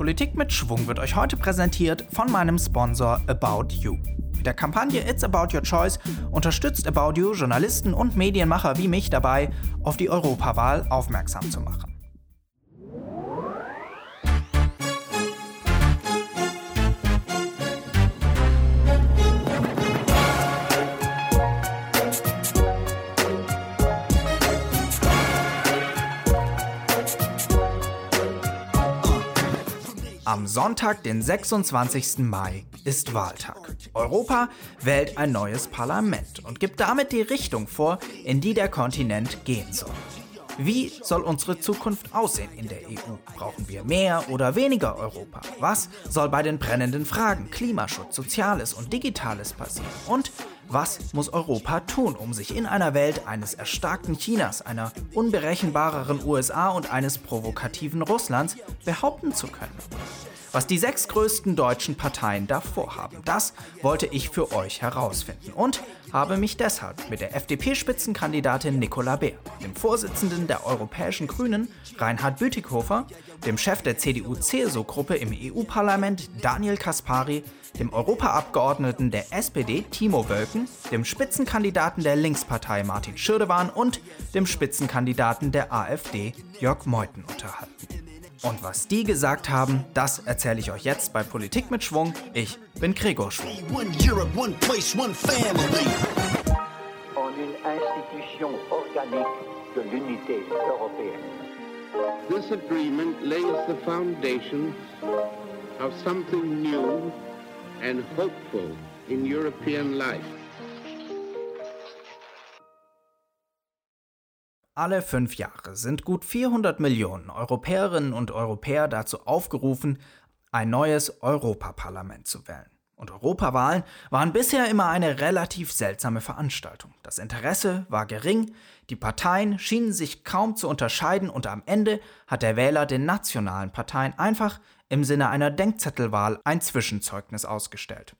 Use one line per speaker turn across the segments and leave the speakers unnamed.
Politik mit Schwung wird euch heute präsentiert von meinem Sponsor About You. Mit der Kampagne It's About Your Choice unterstützt About You Journalisten und Medienmacher wie mich dabei, auf die Europawahl aufmerksam zu machen. Am Sonntag, den 26. Mai, ist Wahltag. Europa wählt ein neues Parlament und gibt damit die Richtung vor, in die der Kontinent gehen soll. Wie soll unsere Zukunft aussehen in der EU? Brauchen wir mehr oder weniger Europa? Was soll bei den brennenden Fragen Klimaschutz, Soziales und Digitales passieren? Und was muss Europa tun, um sich in einer Welt eines erstarkten Chinas, einer unberechenbareren USA und eines provokativen Russlands behaupten zu können? Was die sechs größten deutschen Parteien davor haben, das wollte ich für euch herausfinden und habe mich deshalb mit der FDP-Spitzenkandidatin Nicola Beer, dem Vorsitzenden der Europäischen Grünen Reinhard Bütikofer, dem Chef der CDU-CSU-Gruppe im EU-Parlament Daniel Kaspari, dem Europaabgeordneten der SPD Timo Wölken, dem Spitzenkandidaten der Linkspartei Martin Schirdewan und dem Spitzenkandidaten der AfD Jörg Meuthen unterhalten. Und was die gesagt haben, das erzähle ich euch jetzt bei Politik mit Schwung. Ich bin Gregor Schwung. This agreement lays the foundation of something new and hopeful in European life. Alle fünf Jahre sind gut 400 Millionen Europäerinnen und Europäer dazu aufgerufen, ein neues Europaparlament zu wählen. Und Europawahlen waren bisher immer eine relativ seltsame Veranstaltung. Das Interesse war gering, die Parteien schienen sich kaum zu unterscheiden und am Ende hat der Wähler den nationalen Parteien einfach im Sinne einer Denkzettelwahl ein Zwischenzeugnis ausgestellt.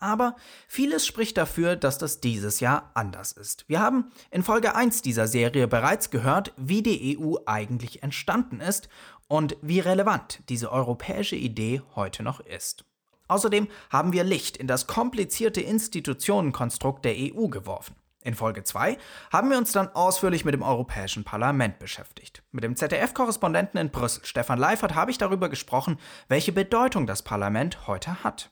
Aber vieles spricht dafür, dass das dieses Jahr anders ist. Wir haben in Folge 1 dieser Serie bereits gehört, wie die EU eigentlich entstanden ist und wie relevant diese europäische Idee heute noch ist. Außerdem haben wir Licht in das komplizierte Institutionenkonstrukt der EU geworfen. In Folge 2 haben wir uns dann ausführlich mit dem Europäischen Parlament beschäftigt. Mit dem ZDF-Korrespondenten in Brüssel, Stefan Leifert, habe ich darüber gesprochen, welche Bedeutung das Parlament heute hat.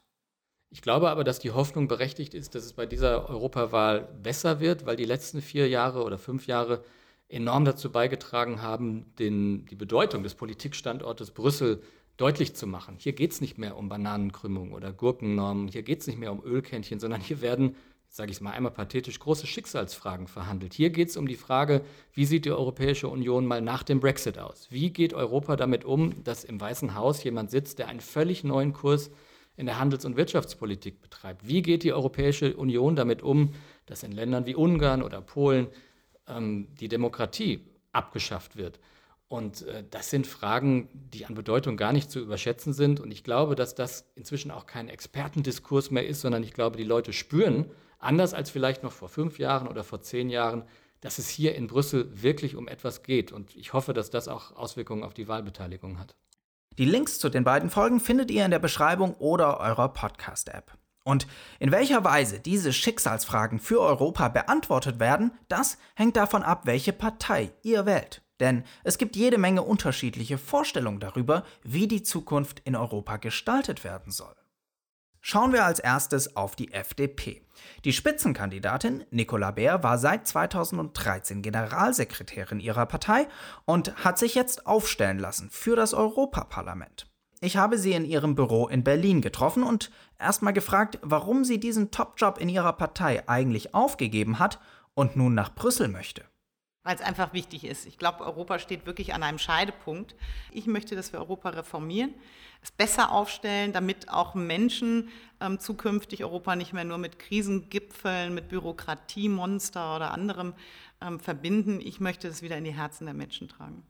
Ich glaube aber, dass die Hoffnung berechtigt ist, dass es bei dieser Europawahl besser wird, weil die letzten vier Jahre oder fünf Jahre enorm dazu beigetragen haben, den, die Bedeutung des Politikstandortes Brüssel deutlich zu machen. Hier geht es nicht mehr um Bananenkrümmung oder Gurkennormen, hier geht es nicht mehr um Ölkännchen, sondern hier werden, sage ich es mal einmal pathetisch, große Schicksalsfragen verhandelt. Hier geht es um die Frage, wie sieht die Europäische Union mal nach dem Brexit aus? Wie geht Europa damit um, dass im Weißen Haus jemand sitzt, der einen völlig neuen Kurs in der Handels- und Wirtschaftspolitik betreibt. Wie geht die Europäische Union damit um, dass in Ländern wie Ungarn oder Polen ähm, die Demokratie abgeschafft wird? Und äh, das sind Fragen, die an Bedeutung gar nicht zu überschätzen sind. Und ich glaube, dass das inzwischen auch kein Expertendiskurs mehr ist, sondern ich glaube, die Leute spüren, anders als vielleicht noch vor fünf Jahren oder vor zehn Jahren, dass es hier in Brüssel wirklich um etwas geht. Und ich hoffe, dass das auch Auswirkungen auf die Wahlbeteiligung hat.
Die Links zu den beiden Folgen findet ihr in der Beschreibung oder eurer Podcast-App. Und in welcher Weise diese Schicksalsfragen für Europa beantwortet werden, das hängt davon ab, welche Partei ihr wählt. Denn es gibt jede Menge unterschiedliche Vorstellungen darüber, wie die Zukunft in Europa gestaltet werden soll. Schauen wir als erstes auf die FDP. Die Spitzenkandidatin Nicola Beer war seit 2013 Generalsekretärin ihrer Partei und hat sich jetzt aufstellen lassen für das Europaparlament. Ich habe sie in ihrem Büro in Berlin getroffen und erstmal gefragt, warum sie diesen Topjob in ihrer Partei eigentlich aufgegeben hat und nun nach Brüssel möchte
weil es einfach wichtig ist. Ich glaube, Europa steht wirklich an einem Scheidepunkt. Ich möchte, dass wir Europa reformieren, es besser aufstellen, damit auch Menschen ähm, zukünftig Europa nicht mehr nur mit Krisengipfeln, mit Bürokratiemonster oder anderem ähm, verbinden. Ich möchte es wieder in die Herzen der Menschen tragen.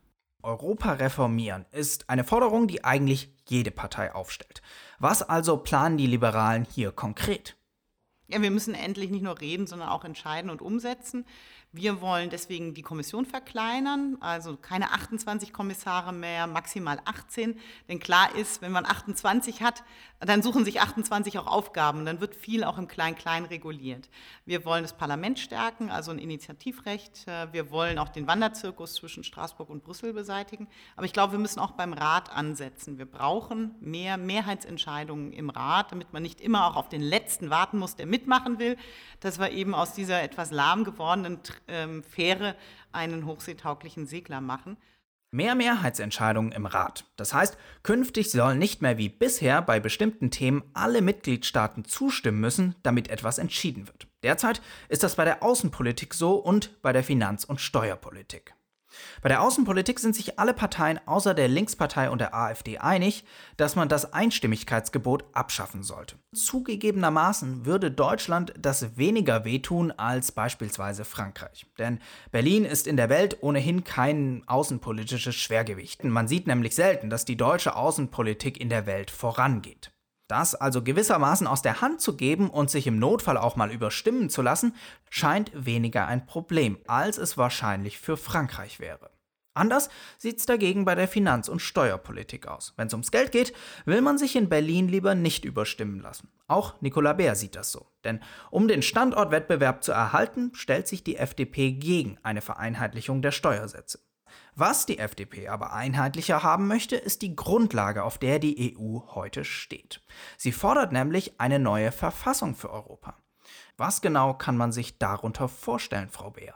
Europa reformieren ist eine Forderung, die eigentlich jede Partei aufstellt. Was also planen die Liberalen hier konkret?
Ja, wir müssen endlich nicht nur reden, sondern auch entscheiden und umsetzen. Wir wollen deswegen die Kommission verkleinern, also keine 28 Kommissare mehr, maximal 18. Denn klar ist, wenn man 28 hat, dann suchen sich 28 auch Aufgaben. Dann wird viel auch im Klein-Klein reguliert. Wir wollen das Parlament stärken, also ein Initiativrecht. Wir wollen auch den Wanderzirkus zwischen Straßburg und Brüssel beseitigen. Aber ich glaube, wir müssen auch beim Rat ansetzen. Wir brauchen mehr Mehrheitsentscheidungen im Rat, damit man nicht immer auch auf den Letzten warten muss, der mitmachen will, dass wir eben aus dieser etwas lahm gewordenen Fähre einen hochseetauglichen Segler machen.
Mehr Mehrheitsentscheidungen im Rat. Das heißt, künftig sollen nicht mehr wie bisher bei bestimmten Themen alle Mitgliedstaaten zustimmen müssen, damit etwas entschieden wird. Derzeit ist das bei der Außenpolitik so und bei der Finanz- und Steuerpolitik. Bei der Außenpolitik sind sich alle Parteien außer der Linkspartei und der AfD einig, dass man das Einstimmigkeitsgebot abschaffen sollte. Zugegebenermaßen würde Deutschland das weniger wehtun als beispielsweise Frankreich. Denn Berlin ist in der Welt ohnehin kein außenpolitisches Schwergewicht. Man sieht nämlich selten, dass die deutsche Außenpolitik in der Welt vorangeht. Das also gewissermaßen aus der Hand zu geben und sich im Notfall auch mal überstimmen zu lassen, scheint weniger ein Problem, als es wahrscheinlich für Frankreich wäre. Anders sieht es dagegen bei der Finanz- und Steuerpolitik aus. Wenn es ums Geld geht, will man sich in Berlin lieber nicht überstimmen lassen. Auch Nicola Bär sieht das so. Denn um den Standortwettbewerb zu erhalten, stellt sich die FDP gegen eine Vereinheitlichung der Steuersätze. Was die FDP aber einheitlicher haben möchte, ist die Grundlage, auf der die EU heute steht. Sie fordert nämlich eine neue Verfassung für Europa. Was genau kann man sich darunter vorstellen, Frau Beer?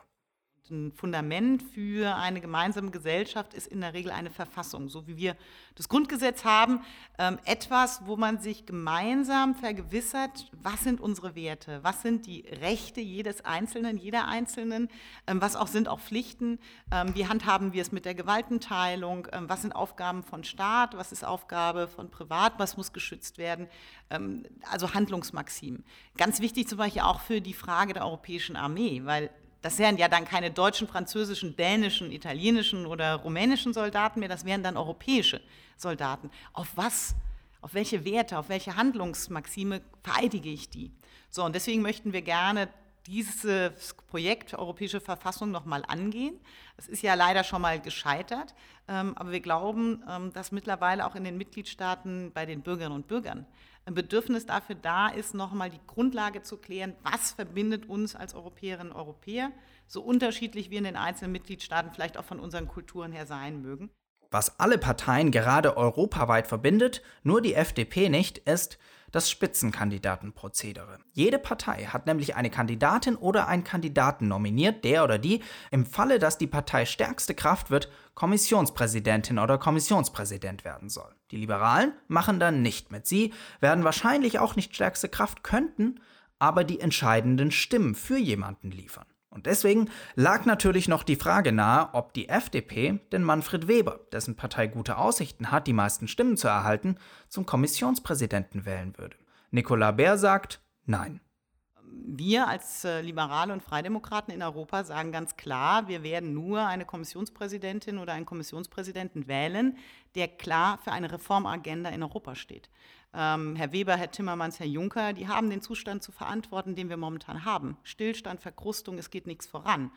Ein Fundament für eine gemeinsame Gesellschaft ist in der Regel eine Verfassung, so wie wir das Grundgesetz haben. Ähm, etwas, wo man sich gemeinsam vergewissert, was sind unsere Werte, was sind die Rechte jedes Einzelnen, jeder Einzelnen, ähm, was auch sind auch Pflichten, ähm, wie handhaben wir es mit der Gewaltenteilung, ähm, was sind Aufgaben von Staat, was ist Aufgabe von Privat, was muss geschützt werden, ähm, also Handlungsmaximen. Ganz wichtig zum Beispiel auch für die Frage der europäischen Armee, weil das wären ja dann keine deutschen, französischen, dänischen, italienischen oder rumänischen Soldaten mehr, das wären dann europäische Soldaten. Auf was, auf welche Werte, auf welche Handlungsmaxime vereidige ich die? So, und deswegen möchten wir gerne dieses Projekt Europäische Verfassung nochmal angehen. Es ist ja leider schon mal gescheitert, ähm, aber wir glauben, ähm, dass mittlerweile auch in den Mitgliedstaaten bei den Bürgerinnen und Bürgern ein Bedürfnis dafür da ist, nochmal die Grundlage zu klären, was verbindet uns als Europäerinnen und Europäer, so unterschiedlich wir in den einzelnen Mitgliedstaaten vielleicht auch von unseren Kulturen her sein mögen.
Was alle Parteien gerade europaweit verbindet, nur die FDP nicht, ist, das Spitzenkandidatenprozedere. Jede Partei hat nämlich eine Kandidatin oder einen Kandidaten nominiert, der oder die im Falle, dass die Partei stärkste Kraft wird, Kommissionspräsidentin oder Kommissionspräsident werden soll. Die Liberalen machen dann nicht mit. Sie werden wahrscheinlich auch nicht stärkste Kraft, könnten aber die entscheidenden Stimmen für jemanden liefern. Und deswegen lag natürlich noch die Frage nahe, ob die FDP den Manfred Weber, dessen Partei gute Aussichten hat, die meisten Stimmen zu erhalten, zum Kommissionspräsidenten wählen würde. Nicolas Baer sagt Nein.
Wir als äh, Liberale und Freidemokraten in Europa sagen ganz klar, wir werden nur eine Kommissionspräsidentin oder einen Kommissionspräsidenten wählen, der klar für eine Reformagenda in Europa steht ähm, Herr Weber, Herr Timmermans, Herr Juncker, die haben den Zustand zu verantworten, den wir momentan haben. Stillstand, Verkrustung, es geht nichts voran.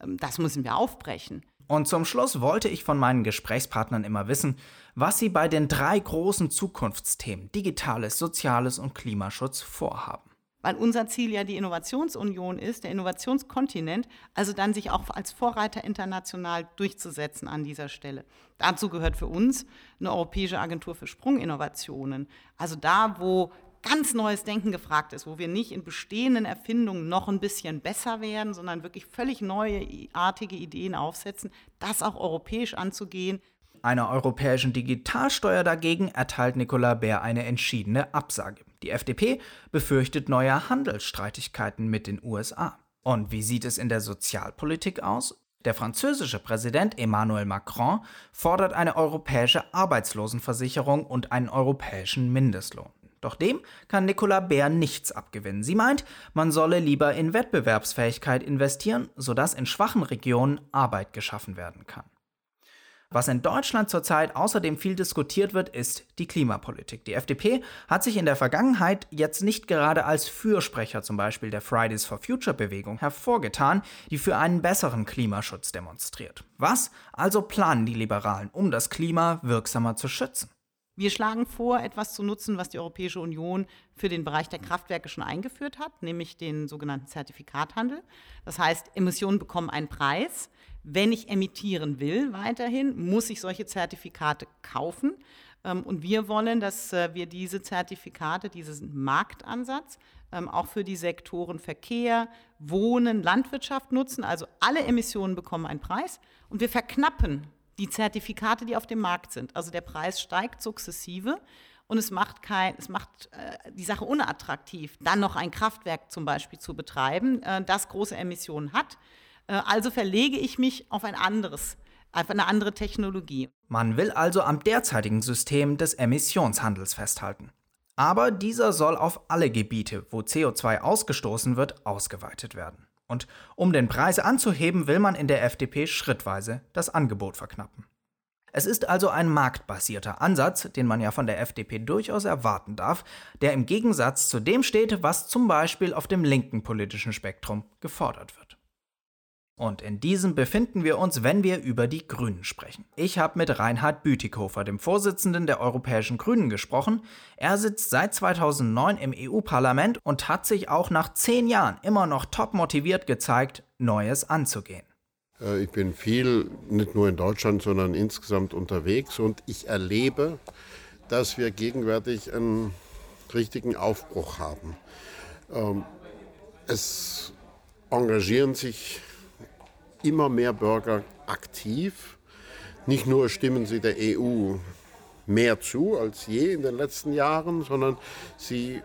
Ähm, das müssen wir aufbrechen.
Und zum Schluss wollte ich von meinen Gesprächspartnern immer wissen, was sie bei den drei großen Zukunftsthemen Digitales, Soziales und Klimaschutz vorhaben
weil unser Ziel ja die Innovationsunion ist, der Innovationskontinent, also dann sich auch als Vorreiter international durchzusetzen an dieser Stelle. Dazu gehört für uns eine europäische Agentur für Sprunginnovationen. Also da, wo ganz neues Denken gefragt ist, wo wir nicht in bestehenden Erfindungen noch ein bisschen besser werden, sondern wirklich völlig neuartige Ideen aufsetzen, das auch europäisch anzugehen.
Einer europäischen Digitalsteuer dagegen erteilt Nicolas Bär eine entschiedene Absage. Die FDP befürchtet neue Handelsstreitigkeiten mit den USA. Und wie sieht es in der Sozialpolitik aus? Der französische Präsident Emmanuel Macron fordert eine europäische Arbeitslosenversicherung und einen europäischen Mindestlohn. Doch dem kann Nicolas Bär nichts abgewinnen. Sie meint, man solle lieber in Wettbewerbsfähigkeit investieren, sodass in schwachen Regionen Arbeit geschaffen werden kann. Was in Deutschland zurzeit außerdem viel diskutiert wird, ist die Klimapolitik. Die FDP hat sich in der Vergangenheit jetzt nicht gerade als Fürsprecher zum Beispiel der Fridays for Future Bewegung hervorgetan, die für einen besseren Klimaschutz demonstriert. Was also planen die Liberalen, um das Klima wirksamer zu schützen?
Wir schlagen vor, etwas zu nutzen, was die Europäische Union für den Bereich der Kraftwerke schon eingeführt hat, nämlich den sogenannten Zertifikathandel. Das heißt, Emissionen bekommen einen Preis. Wenn ich emittieren will weiterhin, muss ich solche Zertifikate kaufen. Ähm, und wir wollen, dass äh, wir diese Zertifikate, diesen Marktansatz ähm, auch für die Sektoren Verkehr, Wohnen, Landwirtschaft nutzen. Also alle Emissionen bekommen einen Preis und wir verknappen die Zertifikate, die auf dem Markt sind. Also der Preis steigt sukzessive und es macht, kein, es macht äh, die Sache unattraktiv, dann noch ein Kraftwerk zum Beispiel zu betreiben, äh, das große Emissionen hat. Äh, also verlege ich mich auf ein anderes, auf eine andere Technologie.
Man will also am derzeitigen System des Emissionshandels festhalten. Aber dieser soll auf alle Gebiete, wo CO2 ausgestoßen wird, ausgeweitet werden. Und um den Preis anzuheben, will man in der FDP schrittweise das Angebot verknappen. Es ist also ein marktbasierter Ansatz, den man ja von der FDP durchaus erwarten darf, der im Gegensatz zu dem steht, was zum Beispiel auf dem linken politischen Spektrum gefordert wird. Und in diesem befinden wir uns, wenn wir über die Grünen sprechen. Ich habe mit Reinhard Bütikofer, dem Vorsitzenden der Europäischen Grünen, gesprochen. Er sitzt seit 2009 im EU-Parlament und hat sich auch nach zehn Jahren immer noch top motiviert gezeigt, Neues anzugehen.
Äh, ich bin viel, nicht nur in Deutschland, sondern insgesamt unterwegs und ich erlebe, dass wir gegenwärtig einen richtigen Aufbruch haben. Ähm, es engagieren sich immer mehr Bürger aktiv. Nicht nur stimmen sie der EU mehr zu als je in den letzten Jahren, sondern sie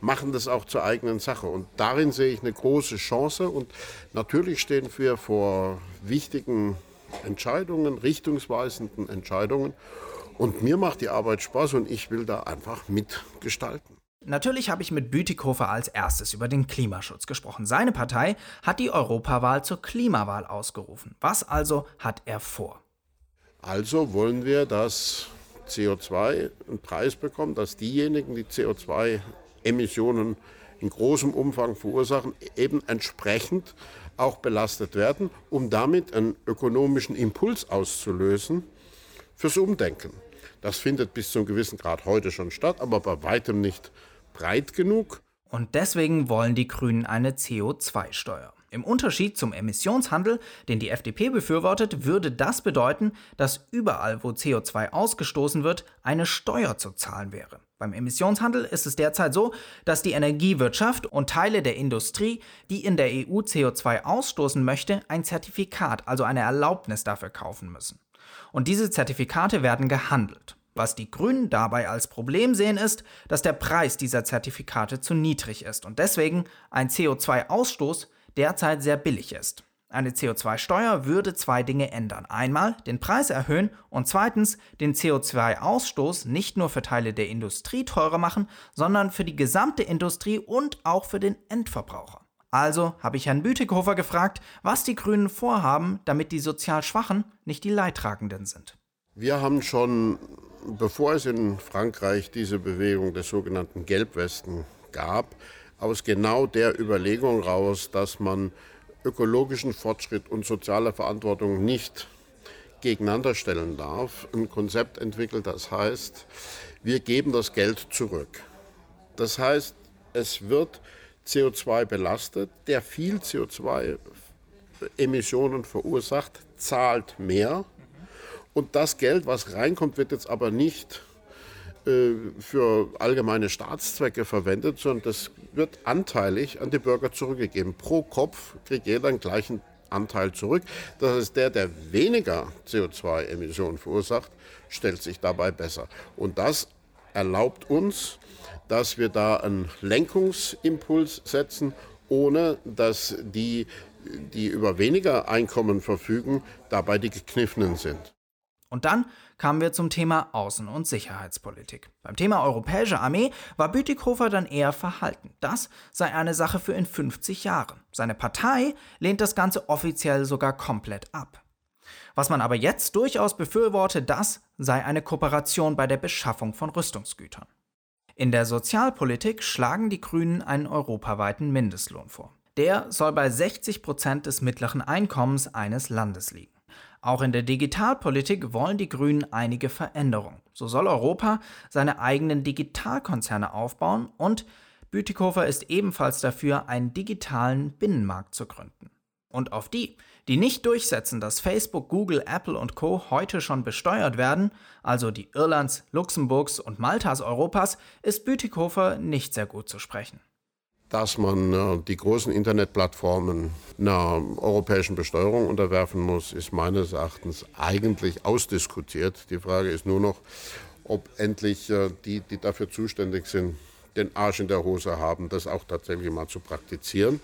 machen das auch zur eigenen Sache. Und darin sehe ich eine große Chance. Und natürlich stehen wir vor wichtigen Entscheidungen, richtungsweisenden Entscheidungen. Und mir macht die Arbeit Spaß und ich will da einfach mitgestalten.
Natürlich habe ich mit Bütikofer als erstes über den Klimaschutz gesprochen. Seine Partei hat die Europawahl zur Klimawahl ausgerufen. Was also hat er vor?
Also wollen wir, dass CO2 einen Preis bekommt, dass diejenigen, die CO2-Emissionen in großem Umfang verursachen, eben entsprechend auch belastet werden, um damit einen ökonomischen Impuls auszulösen fürs Umdenken. Das findet bis zu einem gewissen Grad heute schon statt, aber bei weitem nicht breit genug.
Und deswegen wollen die Grünen eine CO2-Steuer. Im Unterschied zum Emissionshandel, den die FDP befürwortet, würde das bedeuten, dass überall, wo CO2 ausgestoßen wird, eine Steuer zu zahlen wäre. Beim Emissionshandel ist es derzeit so, dass die Energiewirtschaft und Teile der Industrie, die in der EU CO2 ausstoßen möchte, ein Zertifikat, also eine Erlaubnis dafür kaufen müssen. Und diese Zertifikate werden gehandelt. Was die Grünen dabei als Problem sehen, ist, dass der Preis dieser Zertifikate zu niedrig ist und deswegen ein CO2-Ausstoß derzeit sehr billig ist. Eine CO2-Steuer würde zwei Dinge ändern. Einmal den Preis erhöhen und zweitens den CO2-Ausstoß nicht nur für Teile der Industrie teurer machen, sondern für die gesamte Industrie und auch für den Endverbraucher. Also habe ich Herrn Bütikofer gefragt, was die Grünen vorhaben, damit die sozial Schwachen nicht die Leidtragenden sind.
Wir haben schon bevor es in Frankreich diese Bewegung des sogenannten Gelbwesten gab, aus genau der Überlegung raus, dass man ökologischen Fortschritt und soziale Verantwortung nicht gegeneinander stellen darf, ein Konzept entwickelt, das heißt, wir geben das Geld zurück. Das heißt, es wird CO2 belastet, der viel CO2-Emissionen verursacht, zahlt mehr und das Geld, was reinkommt, wird jetzt aber nicht äh, für allgemeine Staatszwecke verwendet, sondern das wird anteilig an die Bürger zurückgegeben. Pro Kopf kriegt jeder den gleichen Anteil zurück. Das heißt, der, der weniger CO2-Emissionen verursacht, stellt sich dabei besser. Und das erlaubt uns, dass wir da einen Lenkungsimpuls setzen, ohne dass die, die über weniger Einkommen verfügen, dabei die Gekniffenen sind.
Und dann kamen wir zum Thema Außen- und Sicherheitspolitik. Beim Thema europäische Armee war Bütikofer dann eher verhalten. Das sei eine Sache für in 50 Jahren. Seine Partei lehnt das Ganze offiziell sogar komplett ab. Was man aber jetzt durchaus befürworte, das sei eine Kooperation bei der Beschaffung von Rüstungsgütern. In der Sozialpolitik schlagen die Grünen einen europaweiten Mindestlohn vor. Der soll bei 60 Prozent des mittleren Einkommens eines Landes liegen. Auch in der Digitalpolitik wollen die Grünen einige Veränderungen. So soll Europa seine eigenen Digitalkonzerne aufbauen und Bütikofer ist ebenfalls dafür, einen digitalen Binnenmarkt zu gründen. Und auf die, die nicht durchsetzen, dass Facebook, Google, Apple und Co. heute schon besteuert werden, also die Irlands, Luxemburgs und Maltas Europas, ist Bütikofer nicht sehr gut zu sprechen.
Dass man äh, die großen Internetplattformen einer europäischen Besteuerung unterwerfen muss, ist meines Erachtens eigentlich ausdiskutiert. Die Frage ist nur noch, ob endlich äh, die, die dafür zuständig sind, den Arsch in der Hose haben, das auch tatsächlich mal zu praktizieren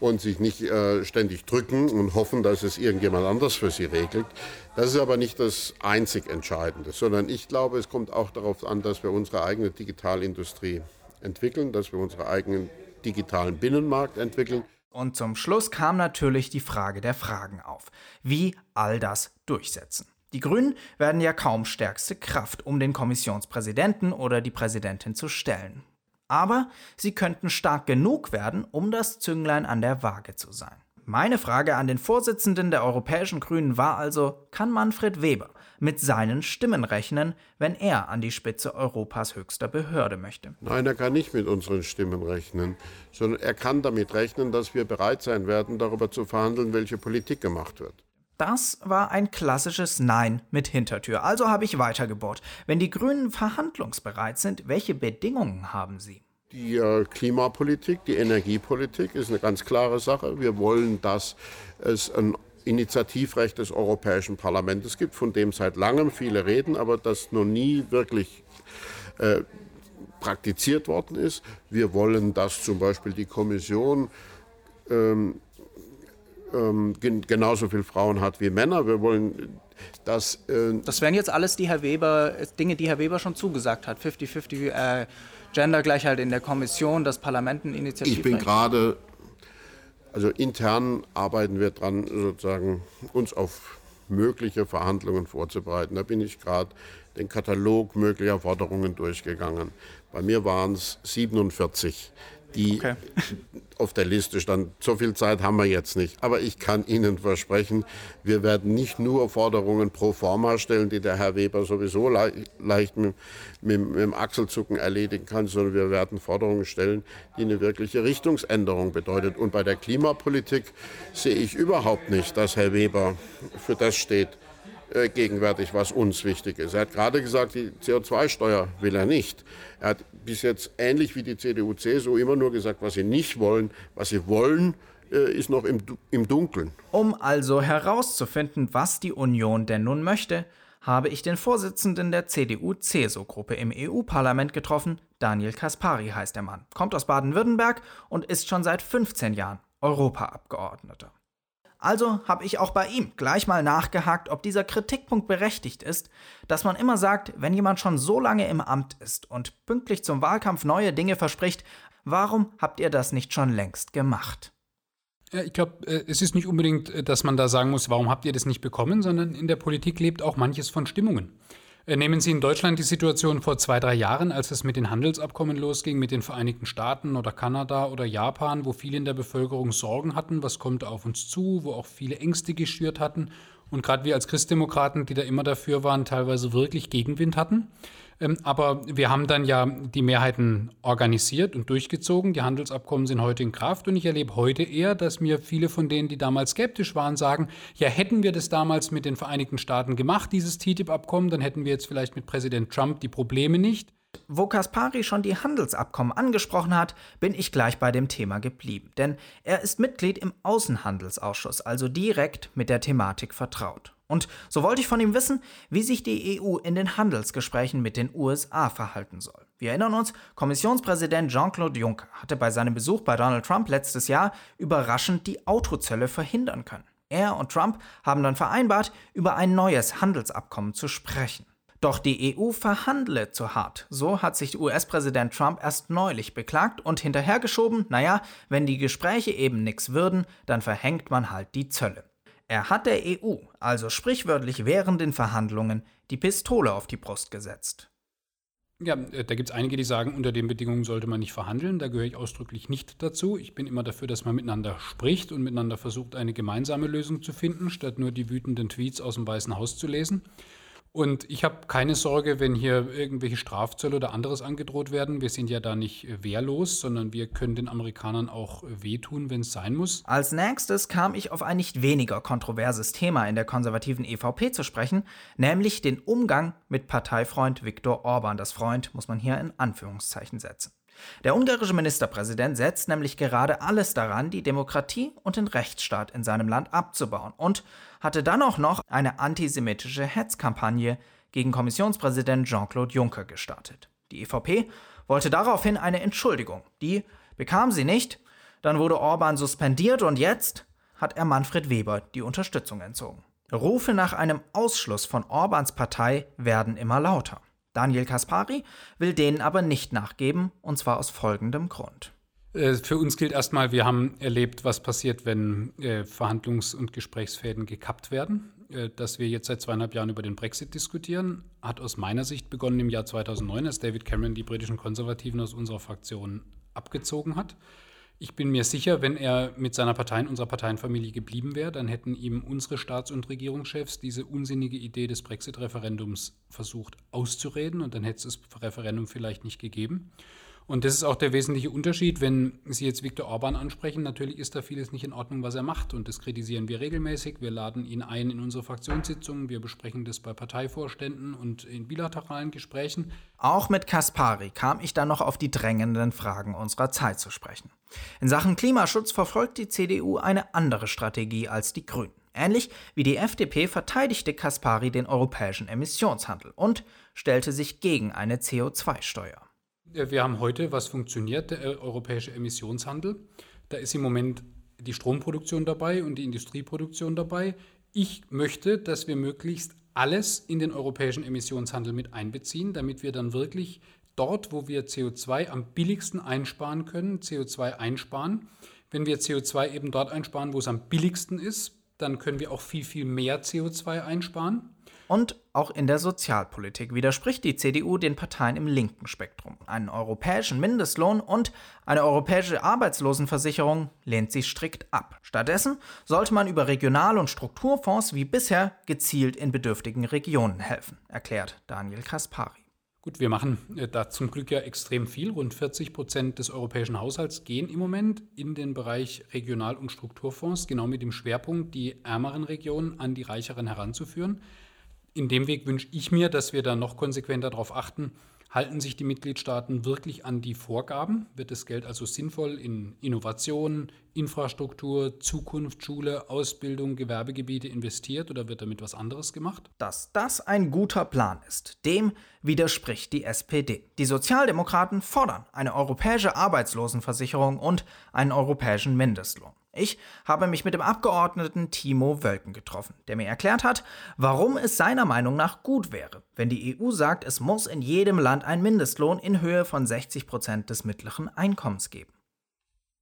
und sich nicht äh, ständig drücken und hoffen, dass es irgendjemand anders für sie regelt. Das ist aber nicht das einzig Entscheidende, sondern ich glaube, es kommt auch darauf an, dass wir unsere eigene Digitalindustrie entwickeln, dass wir unseren eigenen digitalen Binnenmarkt entwickeln.
Und zum Schluss kam natürlich die Frage der Fragen auf. Wie all das durchsetzen? Die Grünen werden ja kaum stärkste Kraft, um den Kommissionspräsidenten oder die Präsidentin zu stellen aber sie könnten stark genug werden, um das Zünglein an der Waage zu sein. Meine Frage an den Vorsitzenden der Europäischen Grünen war also, kann Manfred Weber mit seinen Stimmen rechnen, wenn er an die Spitze Europas höchster Behörde möchte?
Nein, er kann nicht mit unseren Stimmen rechnen, sondern er kann damit rechnen, dass wir bereit sein werden, darüber zu verhandeln, welche Politik gemacht wird.
Das war ein klassisches Nein mit Hintertür. Also habe ich weitergebohrt. Wenn die Grünen verhandlungsbereit sind, welche Bedingungen haben sie?
Die äh, Klimapolitik, die Energiepolitik ist eine ganz klare Sache. Wir wollen, dass es ein Initiativrecht des Europäischen Parlaments gibt, von dem seit langem viele reden, aber das noch nie wirklich äh, praktiziert worden ist. Wir wollen, dass zum Beispiel die Kommission ähm, ähm, genauso viele Frauen hat wie Männer. Wir wollen dass.
Äh das wären jetzt alles die Herr Weber, Dinge, die Herr Weber schon zugesagt hat. 50-50 äh, Gendergleichheit in der Kommission, das Parlamenteninitiativ.
Ich bin gerade, also intern arbeiten wir dran, sozusagen uns auf mögliche Verhandlungen vorzubereiten. Da bin ich gerade den Katalog möglicher Forderungen durchgegangen. Bei mir waren es 47 die okay. auf der Liste stand. So viel Zeit haben wir jetzt nicht. Aber ich kann Ihnen versprechen, wir werden nicht nur Forderungen pro forma stellen, die der Herr Weber sowieso le leicht mit, mit, mit, dem Achselzucken erledigen kann, sondern wir werden Forderungen stellen, die eine wirkliche Richtungsänderung bedeutet. Und bei der Klimapolitik sehe ich überhaupt nicht, dass Herr Weber für das steht, äh, gegenwärtig, was uns wichtig ist. Er hat gerade gesagt, die CO2-Steuer will er nicht. Er hat bis jetzt ähnlich wie die CDU, CSU immer nur gesagt, was sie nicht wollen. Was sie wollen, äh, ist noch im, im Dunkeln.
Um also herauszufinden, was die Union denn nun möchte, habe ich den Vorsitzenden der CDU-CSU-Gruppe im EU-Parlament getroffen. Daniel Kaspari heißt der Mann, kommt aus Baden-Württemberg und ist schon seit 15 Jahren Europaabgeordneter. Also habe ich auch bei ihm gleich mal nachgehakt, ob dieser Kritikpunkt berechtigt ist, dass man immer sagt, wenn jemand schon so lange im Amt ist und pünktlich zum Wahlkampf neue Dinge verspricht, warum habt ihr das nicht schon längst gemacht?
Ich glaube, äh, es ist nicht unbedingt, äh, dass man da sagen muss, warum habt ihr das nicht bekommen, sondern in der Politik lebt auch manches von Stimmungen. Äh, nehmen Sie in Deutschland die Situation vor zwei, drei Jahren, als es mit den Handelsabkommen losging, mit den Vereinigten Staaten oder Kanada oder Japan, wo viele in der Bevölkerung Sorgen hatten, was kommt auf uns zu, wo auch viele Ängste geschürt hatten und gerade wir als Christdemokraten, die da immer dafür waren, teilweise wirklich Gegenwind hatten. Ähm, aber wir haben dann ja die Mehrheiten organisiert und durchgezogen. Die Handelsabkommen sind heute in Kraft und ich erlebe heute eher, dass mir viele von denen, die damals skeptisch waren, sagen, ja, hätten wir das damals mit den Vereinigten Staaten gemacht, dieses TTIP-Abkommen, dann hätten wir jetzt vielleicht mit Präsident Trump die Probleme nicht.
Wo Kaspari schon die Handelsabkommen angesprochen hat, bin ich gleich bei dem Thema geblieben. Denn er ist Mitglied im Außenhandelsausschuss, also direkt mit der Thematik vertraut. Und so wollte ich von ihm wissen, wie sich die EU in den Handelsgesprächen mit den USA verhalten soll. Wir erinnern uns, Kommissionspräsident Jean-Claude Juncker hatte bei seinem Besuch bei Donald Trump letztes Jahr überraschend die Autozölle verhindern können. Er und Trump haben dann vereinbart, über ein neues Handelsabkommen zu sprechen. Doch die EU verhandle zu hart. So hat sich US-Präsident Trump erst neulich beklagt und hinterhergeschoben, naja, wenn die Gespräche eben nichts würden, dann verhängt man halt die Zölle. Er hat der EU, also sprichwörtlich während den Verhandlungen, die Pistole auf die Brust gesetzt.
Ja, äh, da gibt es einige, die sagen, unter den Bedingungen sollte man nicht verhandeln. Da gehöre ich ausdrücklich nicht dazu. Ich bin immer dafür, dass man miteinander spricht und miteinander versucht, eine gemeinsame Lösung zu finden, statt nur die wütenden Tweets aus dem Weißen Haus zu lesen. Und ich habe keine Sorge, wenn hier irgendwelche Strafzölle oder anderes angedroht werden. Wir sind ja da nicht äh, wehrlos, sondern wir können den Amerikanern auch äh, wehtun, wenn es sein muss.
Als nächstes kam ich auf ein nicht weniger kontroverses Thema in der konservativen EVP zu sprechen, nämlich den Umgang mit Parteifreund Viktor Orban. Das Freund muss man hier in Anführungszeichen setzen. Der ungarische Ministerpräsident setzt nämlich gerade alles daran, die Demokratie und den Rechtsstaat in seinem Land abzubauen und hatte dann auch noch eine antisemitische Hetzkampagne gegen Kommissionspräsident Jean-Claude Juncker gestartet. Die EVP wollte daraufhin eine Entschuldigung. Die bekam sie nicht, dann wurde Orban suspendiert und jetzt hat er Manfred Weber die Unterstützung entzogen. Rufe nach einem Ausschluss von Orbans Partei werden immer lauter. Daniel Kaspari will denen aber nicht nachgeben, und zwar aus folgendem Grund.
Äh, für uns gilt erstmal, wir haben erlebt, was passiert, wenn äh, Verhandlungs- und Gesprächsfäden gekappt werden. Äh, dass wir jetzt seit zweieinhalb Jahren über den Brexit diskutieren, hat aus meiner Sicht begonnen im Jahr 2009, als David Cameron die britischen Konservativen aus unserer Fraktion abgezogen hat. Ich bin mir sicher, wenn er mit seiner Partei in unserer Parteienfamilie geblieben wäre, dann hätten ihm unsere Staats- und Regierungschefs diese unsinnige Idee des Brexit-Referendums versucht auszureden und dann hätte es das Referendum vielleicht nicht gegeben. Und das ist auch der wesentliche Unterschied, wenn Sie jetzt Viktor Orban ansprechen. Natürlich ist da vieles nicht in Ordnung, was er macht. Und das kritisieren wir regelmäßig. Wir laden ihn ein in unsere Fraktionssitzungen. Wir besprechen das bei Parteivorständen und in bilateralen Gesprächen.
Auch mit Kaspari kam ich dann noch auf die drängenden Fragen unserer Zeit zu sprechen. In Sachen Klimaschutz verfolgt die CDU eine andere Strategie als die Grünen. Ähnlich wie die FDP verteidigte Kaspari den europäischen Emissionshandel und stellte sich gegen eine CO2-Steuer.
Wir haben heute, was funktioniert, der äh, europäische Emissionshandel. Da ist im Moment die Stromproduktion dabei und die Industrieproduktion dabei. Ich möchte, dass wir möglichst alles in den europäischen Emissionshandel mit einbeziehen, damit wir dann wirklich dort, wo wir CO2 am billigsten einsparen können, CO2 einsparen. Wenn wir CO2 eben dort einsparen, wo es am billigsten ist, dann können wir auch viel, viel mehr CO2 einsparen.
Und auch in der Sozialpolitik widerspricht die CDU den Parteien im linken Spektrum. Einen europäischen Mindestlohn und eine europäische Arbeitslosenversicherung lehnt sie strikt ab. Stattdessen sollte man über Regional- und Strukturfonds wie bisher gezielt in bedürftigen Regionen helfen, erklärt Daniel Kaspari.
Gut, wir machen äh, da zum Glück ja extrem viel. Rund 40 Prozent des europäischen Haushalts gehen im Moment in den Bereich Regional- und Strukturfonds, genau mit dem Schwerpunkt, die ärmeren Regionen an die reicheren heranzuführen in dem Weg wünsche ich mir, dass wir da noch konsequenter darauf achten, halten sich die Mitgliedstaaten wirklich an die Vorgaben? Wird das Geld also sinnvoll in Innovation, Infrastruktur, Zukunft, Schule, Ausbildung, Gewerbegebiete investiert oder wird damit was anderes gemacht?
Dass das ein guter Plan ist, dem widerspricht die SPD. Die Sozialdemokraten fordern eine europäische Arbeitslosenversicherung und einen europäischen Mindestlohn. Ich habe mich mit dem Abgeordneten Timo Wölken getroffen, der mir erklärt hat, warum es seiner Meinung nach gut wäre, wenn die EU sagt, es muss in jedem Land ein Mindestlohn in Höhe von 60 Prozent des mittleren Einkommens geben.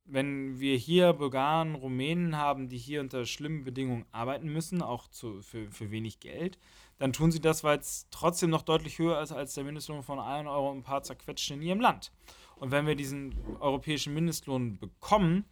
Wenn wir hier Bulgaren, Rumänen haben, die hier unter schlimmen Bedingungen arbeiten müssen, auch zu, für, für wenig Geld, dann tun sie das, weil es trotzdem noch deutlich höher ist als der Mindestlohn von 1 Euro und ein paar zerquetscht in ihrem Land. Und wenn wir diesen europäischen Mindestlohn bekommen,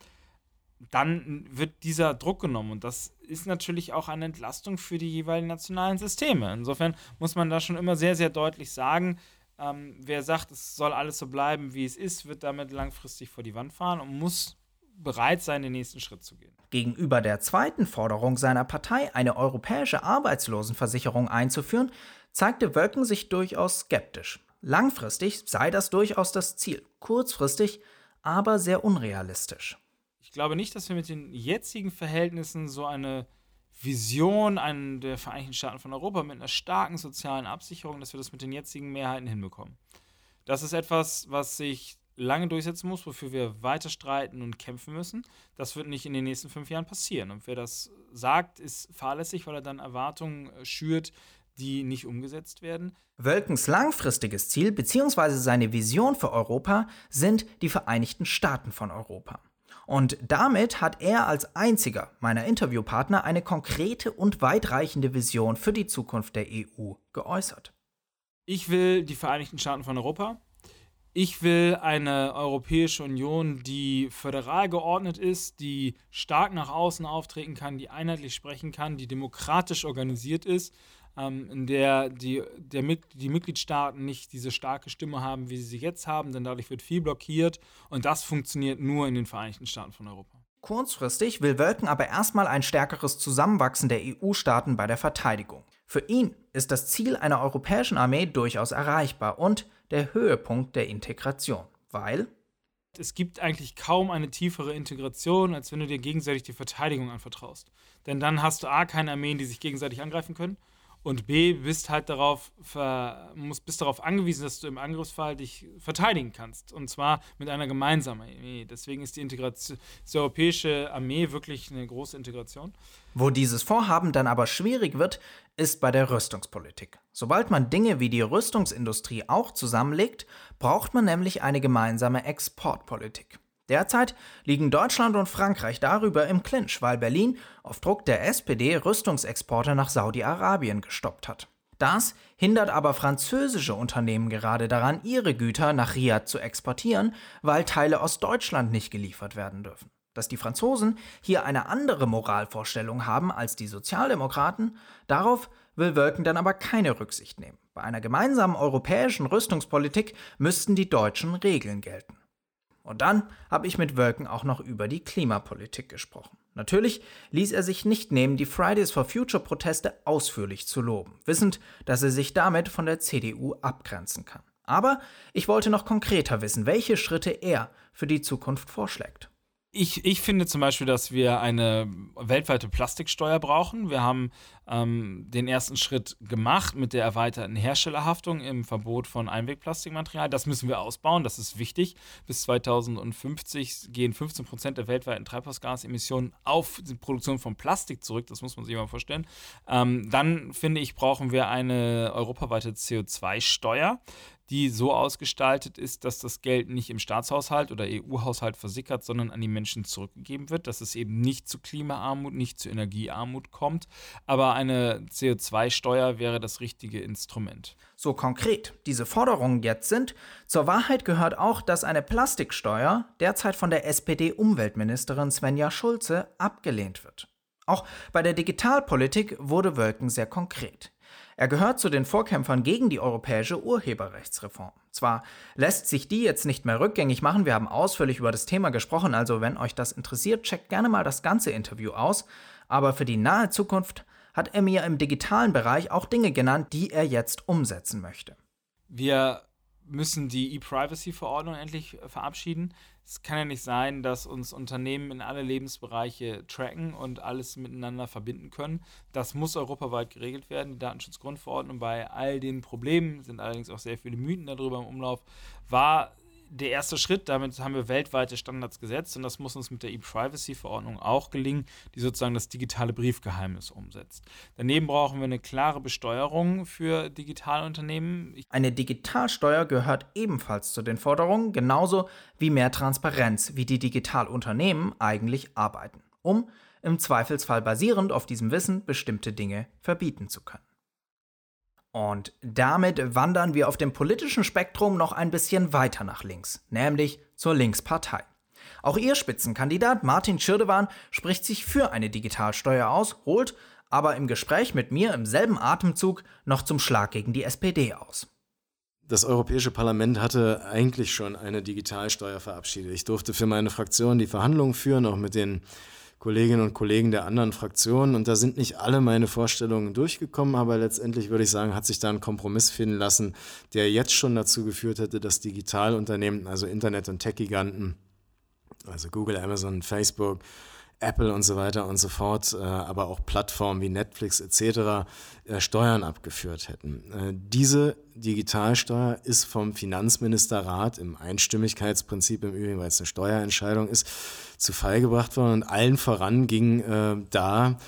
dann wird dieser Druck genommen. Und das ist natürlich auch eine Entlastung für die jeweiligen nationalen Systeme. Insofern muss man da schon immer sehr, sehr deutlich sagen, ähm, wer sagt, es soll alles so bleiben, wie es ist, wird damit langfristig vor die Wand fahren und muss bereit sein, den nächsten Schritt zu gehen.
Gegenüber der zweiten Forderung seiner Partei, eine europäische Arbeitslosenversicherung einzuführen, zeigte Wölken sich durchaus skeptisch. Langfristig sei das durchaus das Ziel, kurzfristig aber sehr unrealistisch
ich glaube nicht, dass wir mit den jetzigen Verhältnissen so eine Vision an der Vereinigten Staaten von Europa mit einer starken sozialen Absicherung, dass wir das mit den jetzigen Mehrheiten hinbekommen. Das ist etwas, was sich lange durchsetzen muss, wofür wir weiter streiten und kämpfen müssen. Das wird nicht in den nächsten fünf Jahren passieren. Und wer das sagt, ist fahrlässig, weil er dann Erwartungen schürt, die nicht umgesetzt werden.
Wölkens langfristiges Ziel bzw. seine Vision für Europa sind die Vereinigten Staaten von Europa. Und damit hat er als einziger meiner Interviewpartner eine konkrete und weitreichende Vision für die Zukunft der EU geäußert.
Ich will die Vereinigten Staaten von Europa. Ich will eine Europäische Union, die föderal geordnet ist, die stark nach außen auftreten kann, die einheitlich sprechen kann, die demokratisch organisiert ist, ähm, in der die, der, die Mitgliedstaaten nicht diese starke Stimme haben, wie sie sie jetzt haben, denn dadurch wird viel blockiert und das funktioniert nur in den Vereinigten Staaten von Europa.
Kurzfristig will Wölken aber erstmal ein stärkeres Zusammenwachsen der EU-Staaten bei der Verteidigung. Für ihn ist das Ziel einer europäischen Armee durchaus erreichbar und der Höhepunkt der Integration, weil
es gibt eigentlich kaum eine tiefere Integration, als wenn du dir gegenseitig die Verteidigung anvertraust. Denn dann hast du A, keine Armeen, die sich gegenseitig angreifen können und B, bist halt darauf, musst, bist darauf angewiesen, dass du im Angriffsfall dich verteidigen kannst. Und zwar mit einer gemeinsamen Armee. Deswegen ist die, Integration, die europäische Armee wirklich eine große Integration.
Wo dieses Vorhaben dann aber schwierig wird, ist bei der Rüstungspolitik. Sobald man Dinge wie die Rüstungsindustrie auch zusammenlegt, braucht man nämlich eine gemeinsame Exportpolitik. Derzeit liegen Deutschland und Frankreich darüber im Clinch, weil Berlin auf Druck der SPD Rüstungsexporte nach Saudi-Arabien gestoppt hat. Das hindert aber französische Unternehmen gerade daran, ihre Güter nach Riyadh zu exportieren, weil Teile aus Deutschland nicht geliefert werden dürfen. Dass die Franzosen hier eine andere Moralvorstellung haben als die Sozialdemokraten, darauf will Wölken dann aber keine Rücksicht nehmen. Bei einer gemeinsamen europäischen Rüstungspolitik müssten die deutschen Regeln gelten. Und dann habe ich mit Wölken auch noch über die Klimapolitik gesprochen. Natürlich ließ er sich nicht nehmen, die Fridays for Future Proteste ausführlich zu loben, wissend, dass er sich damit von der CDU abgrenzen kann. Aber ich wollte noch konkreter wissen, welche Schritte er für die Zukunft vorschlägt.
Ich, ich finde zum Beispiel, dass wir eine weltweite Plastiksteuer brauchen. Wir haben ähm, den ersten Schritt gemacht mit der erweiterten Herstellerhaftung im Verbot von Einwegplastikmaterial. Das müssen wir ausbauen, das ist wichtig. Bis 2050 gehen 15 Prozent der weltweiten Treibhausgasemissionen auf die Produktion von Plastik zurück. Das muss man sich mal vorstellen. Ähm, dann finde ich, brauchen wir eine europaweite CO2-Steuer die so ausgestaltet ist, dass das Geld nicht im Staatshaushalt oder EU-Haushalt versickert, sondern an die Menschen zurückgegeben wird, dass es eben nicht zu Klimaarmut, nicht zu Energiearmut kommt. Aber eine CO2-Steuer wäre das richtige Instrument.
So konkret diese Forderungen jetzt sind, zur Wahrheit gehört auch, dass eine Plastiksteuer derzeit von der SPD-Umweltministerin Svenja Schulze abgelehnt wird. Auch bei der Digitalpolitik wurde Wölken sehr konkret. Er gehört zu den Vorkämpfern gegen die europäische Urheberrechtsreform. Zwar lässt sich die jetzt nicht mehr rückgängig machen, wir haben ausführlich über das Thema gesprochen, also wenn euch das interessiert, checkt gerne mal das ganze Interview aus, aber für die nahe Zukunft hat er mir im digitalen Bereich auch Dinge genannt, die er jetzt umsetzen möchte.
Wir müssen die E-Privacy-Verordnung endlich verabschieden. Es kann ja nicht sein, dass uns Unternehmen in alle Lebensbereiche tracken und alles miteinander verbinden können. Das muss europaweit geregelt werden. Die Datenschutzgrundverordnung bei all den Problemen sind allerdings auch sehr viele Mythen darüber im Umlauf, war der erste Schritt. Damit haben wir weltweite Standards gesetzt und das muss uns mit der E-Privacy-Verordnung auch gelingen, die sozusagen das digitale Briefgeheimnis umsetzt. Daneben brauchen wir eine klare Besteuerung für Digitalunternehmen.
Eine Digitalsteuer gehört ebenfalls zu den Forderungen, genauso wie mehr Transparenz, wie die Digitalunternehmen eigentlich arbeiten, um im Zweifelsfall basierend auf diesem Wissen bestimmte Dinge verbieten zu können. Und damit wandern wir auf dem politischen Spektrum noch ein bisschen weiter nach links, nämlich zur Linkspartei. Auch ihr Spitzenkandidat Martin Schirdewan spricht sich für eine Digitalsteuer aus, holt aber im Gespräch mit mir im selben Atemzug noch zum Schlag gegen die SPD aus.
Das Europäische Parlament hatte eigentlich schon eine Digitalsteuer verabschiedet. Ich durfte für meine Fraktion die Verhandlungen führen, auch mit den Kolleginnen und Kollegen der anderen Fraktionen. Und da sind nicht alle meine Vorstellungen durchgekommen, aber letztendlich würde ich sagen, hat sich da ein Kompromiss finden lassen, der jetzt schon dazu geführt hätte, dass Digitalunternehmen, also Internet- und Tech-Giganten, also Google, Amazon, Facebook, Apple und so weiter und so fort, äh, aber auch Plattformen wie Netflix etc. Äh, Steuern abgeführt hätten. Äh, diese Digitalsteuer ist vom Finanzministerrat im Einstimmigkeitsprinzip im Übrigen, weil es eine Steuerentscheidung ist, zu Fall gebracht worden und allen voran ging da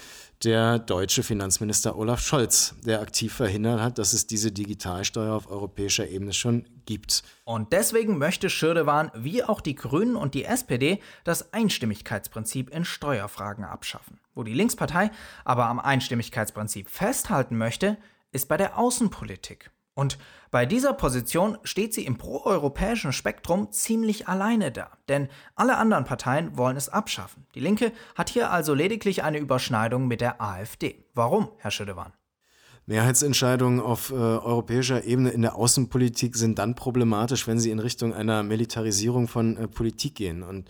der deutsche Finanzminister Olaf Scholz, der aktiv verhindert hat, dass es diese Digitalsteuer auf europäischer Ebene schon gibt.
Und deswegen möchte Schirdewan wie auch die Grünen und die SPD das Einstimmigkeitsprinzip in Steuerfragen abschaffen. Wo die Linkspartei aber am Einstimmigkeitsprinzip festhalten möchte, ist bei der Außenpolitik. Und bei dieser Position steht sie im proeuropäischen Spektrum ziemlich alleine da, denn alle anderen Parteien wollen es abschaffen. Die Linke hat hier also lediglich eine Überschneidung mit der AfD. Warum, Herr Schüdewan?
Mehrheitsentscheidungen auf äh, europäischer Ebene in der Außenpolitik sind dann problematisch, wenn sie in Richtung einer Militarisierung von äh, Politik gehen. Und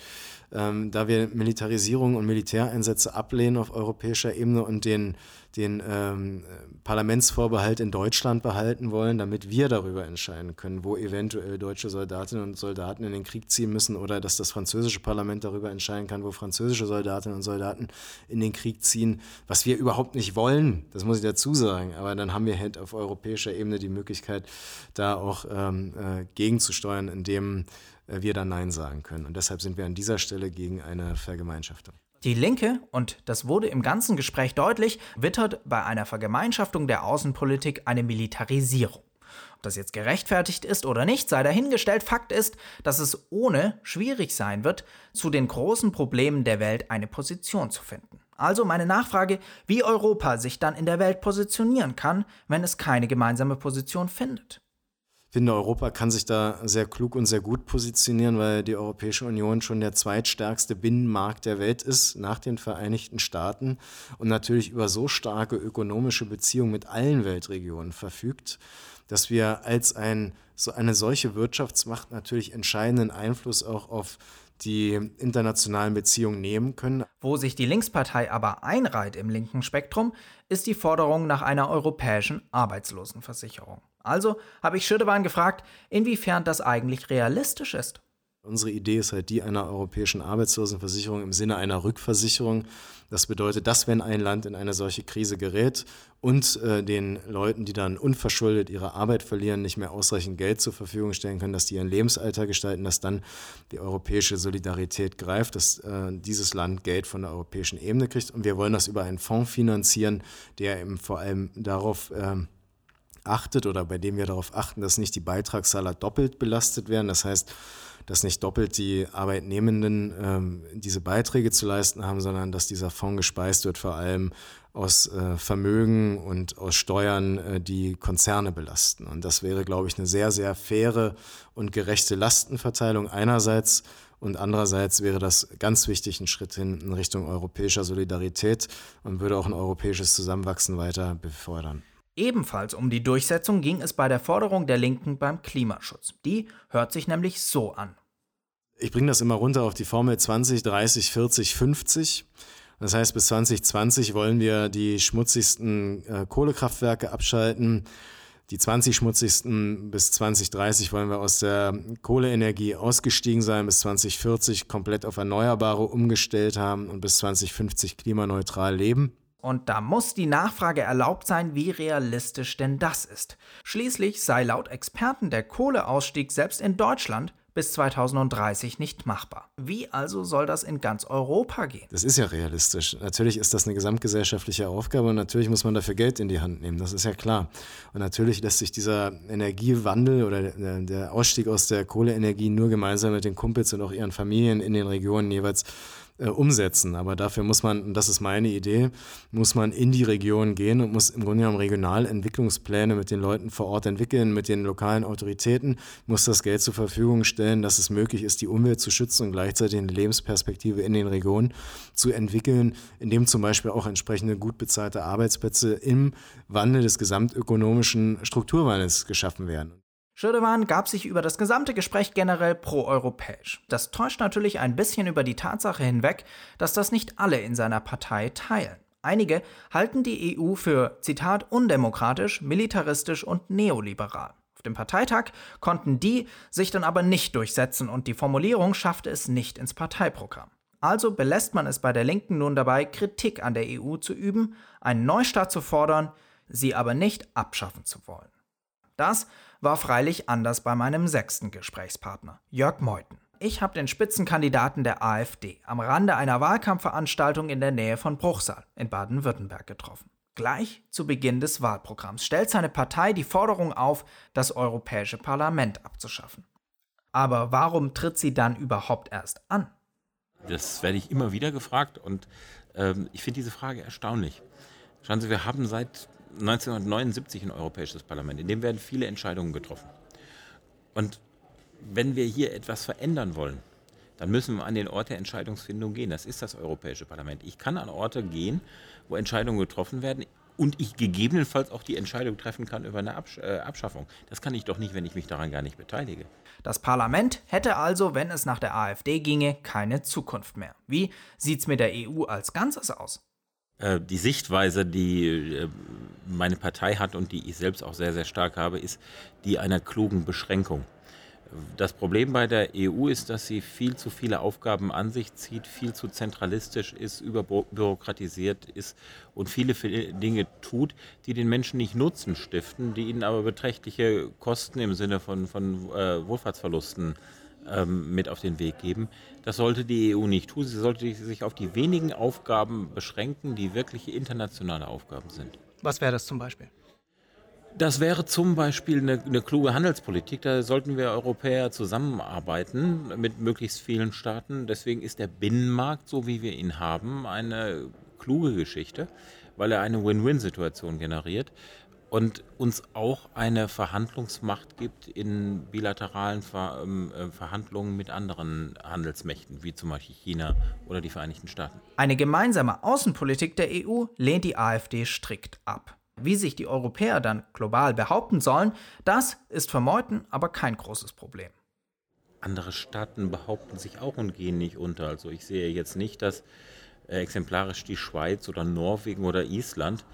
ähm, da wir Militarisierung und Militäreinsätze ablehnen auf europäischer Ebene und den, den ähm, Parlamentsvorbehalt in Deutschland behalten wollen, damit wir darüber entscheiden können, wo eventuell deutsche Soldatinnen und Soldaten in den Krieg ziehen müssen oder dass das französische Parlament darüber entscheiden kann, wo französische Soldatinnen und Soldaten in den Krieg ziehen, was wir überhaupt nicht wollen, das muss ich dazu sagen. Aber dann haben wir halt auf europäischer Ebene die Möglichkeit, da auch ähm, äh, gegenzusteuern, indem äh, wir dann Nein sagen können. Und deshalb sind wir an dieser Stelle gegen eine Vergemeinschaftung.
Die Linke, und das wurde im ganzen Gespräch deutlich, wittert bei einer Vergemeinschaftung der Außenpolitik eine Militarisierung. Ob das jetzt gerechtfertigt ist oder nicht, sei dahingestellt. Fakt ist, dass es ohne schwierig sein wird, zu den großen Problemen der Welt eine Position zu finden. Also meine Nachfrage, wie Europa sich dann in der Welt positionieren kann, wenn es keine gemeinsame Position findet
finde, Europa kann sich da sehr klug und sehr gut positionieren, weil die Europäische Union schon der zweitstärkste Binnenmarkt der Welt ist, nach den Vereinigten Staaten und natürlich über so starke ökonomische Beziehungen mit allen Weltregionen verfügt, dass wir als ein, so eine solche Wirtschaftsmacht natürlich entscheidenden Einfluss auch auf die internationalen Beziehungen nehmen können.
Wo sich die Linkspartei aber einreiht im linken Spektrum, ist die Forderung nach einer europäischen Arbeitslosenversicherung. Also habe ich Schirdewan gefragt, inwiefern das eigentlich realistisch ist.
Unsere Idee ist halt die einer europäischen Arbeitslosenversicherung im Sinne einer Rückversicherung. Das bedeutet, dass wenn ein Land in eine solche Krise gerät und äh, den Leuten, die dann unverschuldet ihre Arbeit verlieren, nicht mehr ausreichend Geld zur Verfügung stellen können, dass die ihren Lebensalter gestalten, dass dann die europäische Solidarität greift, dass äh, dieses Land Geld von der europäischen Ebene kriegt. Und wir wollen das über einen Fonds finanzieren, der eben vor allem darauf äh, achtet oder bei dem wir darauf achten, dass nicht die Beitragszahler doppelt belastet werden. Das heißt, dass nicht doppelt die Arbeitnehmenden ähm, diese Beiträge zu leisten haben, sondern dass dieser Fonds gespeist wird, vor allem aus äh, Vermögen und aus Steuern, äh, die Konzerne belasten. Und das wäre, glaube ich, eine sehr, sehr faire und gerechte Lastenverteilung einerseits. Und andererseits wäre das ganz wichtig ein Schritt hin in Richtung europäischer Solidarität und würde auch ein europäisches Zusammenwachsen weiter befördern.
Ebenfalls um die Durchsetzung ging es bei der Forderung der Linken beim Klimaschutz. Die hört sich nämlich so an.
Ich bringe das immer runter auf die Formel 20, 30, 40, 50. Das heißt, bis 2020 wollen wir die schmutzigsten äh, Kohlekraftwerke abschalten. Die 20 schmutzigsten bis 2030 wollen wir aus der Kohleenergie ausgestiegen sein, bis 2040 komplett auf Erneuerbare umgestellt haben und bis 2050 klimaneutral leben.
Und da muss die Nachfrage erlaubt sein, wie realistisch denn das ist. Schließlich sei laut Experten der Kohleausstieg selbst in Deutschland bis 2030 nicht machbar. Wie also soll das in ganz Europa gehen?
Das ist ja realistisch. Natürlich ist das eine gesamtgesellschaftliche Aufgabe und natürlich muss man dafür Geld in die Hand nehmen, das ist ja klar. Und natürlich lässt sich dieser Energiewandel oder der Ausstieg aus der Kohleenergie nur gemeinsam mit den Kumpels und auch ihren Familien in den Regionen jeweils äh, umsetzen. Aber dafür muss man, das ist meine Idee, muss man in die Region gehen und muss im Grunde genommen Regionalentwicklungspläne mit den Leuten vor Ort entwickeln, mit den lokalen Autoritäten, muss das Geld zur Verfügung stellen, dass es möglich ist, die Umwelt zu schützen und gleichzeitig eine Lebensperspektive in den Regionen zu entwickeln, indem zum Beispiel auch entsprechende gut bezahlte Arbeitsplätze im Wandel des gesamtökonomischen Strukturwandels geschaffen werden.
Schirdewan gab sich über das gesamte Gespräch generell proeuropäisch. Das täuscht natürlich ein bisschen über die Tatsache hinweg, dass das nicht alle in seiner Partei teilen. Einige halten die EU für, Zitat, undemokratisch, militaristisch und neoliberal. Auf dem Parteitag konnten die sich dann aber nicht durchsetzen und die Formulierung schaffte es nicht ins Parteiprogramm. Also belässt man es bei der Linken nun dabei, Kritik an der EU zu üben, einen Neustart zu fordern, sie aber nicht abschaffen zu wollen. Das war freilich anders bei meinem sechsten Gesprächspartner, Jörg Meuthen. ich habe den Spitzenkandidaten der AfD am Rande einer Wahlkampfveranstaltung in der Nähe von Bruchsal in Baden-Württemberg getroffen. Gleich zu Beginn des Wahlprogramms stellt seine Partei die Forderung auf, das Europäische Parlament abzuschaffen. Aber warum tritt sie dann überhaupt erst an?
Das werde ich immer wieder gefragt und ähm, ich finde diese Frage erstaunlich. Schauen Sie, wir haben seit 1979 ein Europäisches Parlament, in dem werden viele Entscheidungen getroffen. Und wenn wir hier etwas verändern wollen, dann müssen wir an den Ort der Entscheidungsfindung gehen. Das ist das Europäische Parlament. Ich kann an Orte gehen, wo Entscheidungen getroffen werden und ich gegebenenfalls auch die Entscheidung treffen kann über eine Absch äh, Abschaffung. Das kann ich doch nicht, wenn ich mich daran gar nicht beteilige.
Das Parlament hätte also, wenn es nach der AfD ginge, keine Zukunft mehr. Wie sieht es mit der EU als Ganzes aus?
Äh, die Sichtweise, die äh, meine Partei hat und die ich selbst auch sehr, sehr stark habe, ist die einer klugen Beschränkung. Das Problem bei der EU ist, dass sie viel zu viele Aufgaben an sich zieht, viel zu zentralistisch ist, überbürokratisiert ist und viele, viele Dinge tut, die den Menschen nicht Nutzen stiften, die ihnen aber beträchtliche Kosten im Sinne von, von äh, Wohlfahrtsverlusten ähm, mit auf den Weg geben. Das sollte die EU nicht tun. Sie sollte sich auf die wenigen Aufgaben beschränken, die wirkliche internationale Aufgaben sind.
Was wäre das zum Beispiel?
Das wäre zum Beispiel eine, eine, kluge Handelspolitik. Da sollten wir Europäer zusammenarbeiten mit möglichst vielen Staaten. Deswegen ist der Binnenmarkt, so wie wir ihn haben, eine kluge Geschichte, weil er eine Win-Win-Situation generiert und uns auch eine Verhandlungsmacht gibt in bilateralen Ver ähm, äh, Verhandlungen mit anderen Handelsmächten, wie zum Beispiel China oder die Vereinigten Staaten.
Eine gemeinsame Außenpolitik der EU lehnt die AfD strikt ab. Wie sich die Europäer dann global behaupten sollen, das ist für Meuthen aber kein großes Problem.
Andere Staaten behaupten sich auch und gehen nicht unter. Also ich sehe jetzt nicht, dass äh, exemplarisch die Schweiz oder Norwegen oder Island,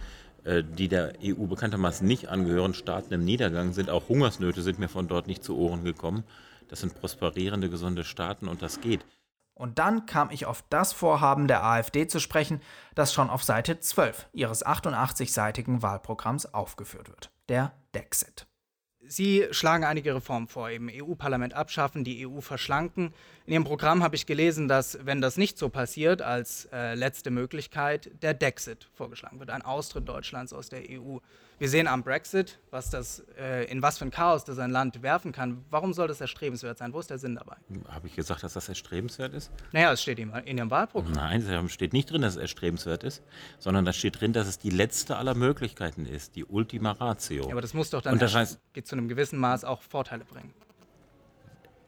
die der EU bekanntermaßen nicht angehören, Staaten im Niedergang sind. Auch Hungersnöte sind mir von dort nicht zu Ohren gekommen. Das sind prosperierende, gesunde Staaten und das geht.
Und dann kam ich auf das Vorhaben der AfD zu sprechen, das schon auf Seite 12 ihres 88-seitigen Wahlprogramms aufgeführt wird, der Dexit.
Sie schlagen einige Reformen vor, eben EU-Parlament abschaffen, die EU verschlanken. In Ihrem Programm habe ich gelesen, dass, wenn das nicht so passiert, als äh, letzte Möglichkeit der Dexit vorgeschlagen wird, ein Austritt Deutschlands aus der EU. Wir sehen am Brexit, was das, äh, in was für ein Chaos das ein Land werfen kann. Warum soll das erstrebenswert sein? Wo ist der Sinn dabei?
Habe ich gesagt, dass das erstrebenswert ist?
Naja, es steht in, Ihrem Wahlprogramm.
Nein, es steht nicht drin, dass es erstrebenswert ist, sondern da steht drin, dass es die letzte aller Möglichkeiten ist, die Ultima Ratio. Ja,
aber das muss doch dann das heißt, zu einem gewissen Maß auch Vorteile bringen.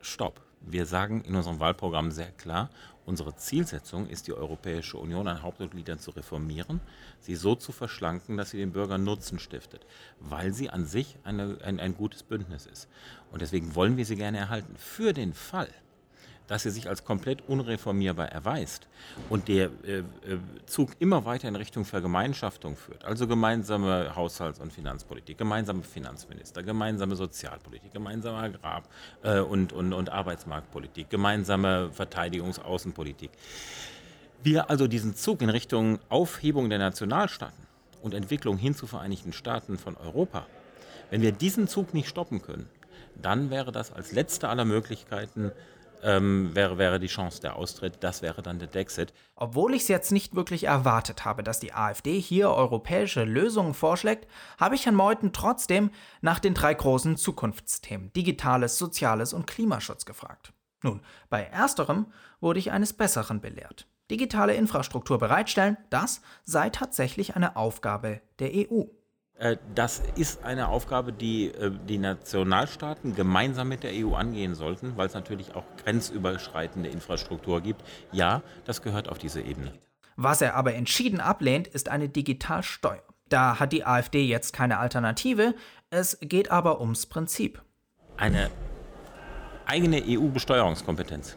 Stopp. Wir sagen in unserem Wahlprogramm sehr klar, Unsere Zielsetzung ist, die Europäische Union an Hauptmitgliedern zu reformieren, sie so zu verschlanken, dass sie den Bürgern Nutzen stiftet, weil sie an sich eine, ein, ein gutes Bündnis ist. Und deswegen wollen wir sie gerne erhalten. Für den Fall, dass sie sich als komplett unreformierbar erweist und der äh, äh, Zug immer weiter in Richtung Vergemeinschaftung führt, also gemeinsame Haushalts- und Finanzpolitik, gemeinsame Finanzminister, gemeinsame Sozialpolitik, gemeinsame Agrar- äh, und, und, und Arbeitsmarktpolitik, gemeinsame Verteidigungsaußenpolitik. Wir also diesen Zug in Richtung Aufhebung der Nationalstaaten und Entwicklung hin zu Vereinigten Staaten von Europa, wenn wir diesen Zug nicht stoppen können, dann wäre das als letzte aller Möglichkeiten ähm, wäre, wäre die Chance der Austritt. Das wäre dann der Dexit.
Obwohl ich es jetzt nicht wirklich erwartet habe, dass die AfD hier europäische Lösungen vorschlägt, habe ich Herrn Meuthen trotzdem nach den drei großen Zukunftsthemen Digitales, Soziales und Klimaschutz gefragt. Nun, bei ersterem wurde ich eines Besseren belehrt. Digitale Infrastruktur bereitstellen, das sei tatsächlich eine Aufgabe der EU.
Äh, das ist eine Aufgabe, die äh, die Nationalstaaten gemeinsam mit der EU angehen sollten, weil es natürlich auch grenzüberschreitende Infrastruktur gibt. Ja, das gehört auf diese Ebene.
Was er aber entschieden ablehnt, ist eine Digitalsteuer. Da hat die AfD jetzt keine Alternative, es geht aber ums Prinzip.
Eine eigene EU-Besteuerungskompetenz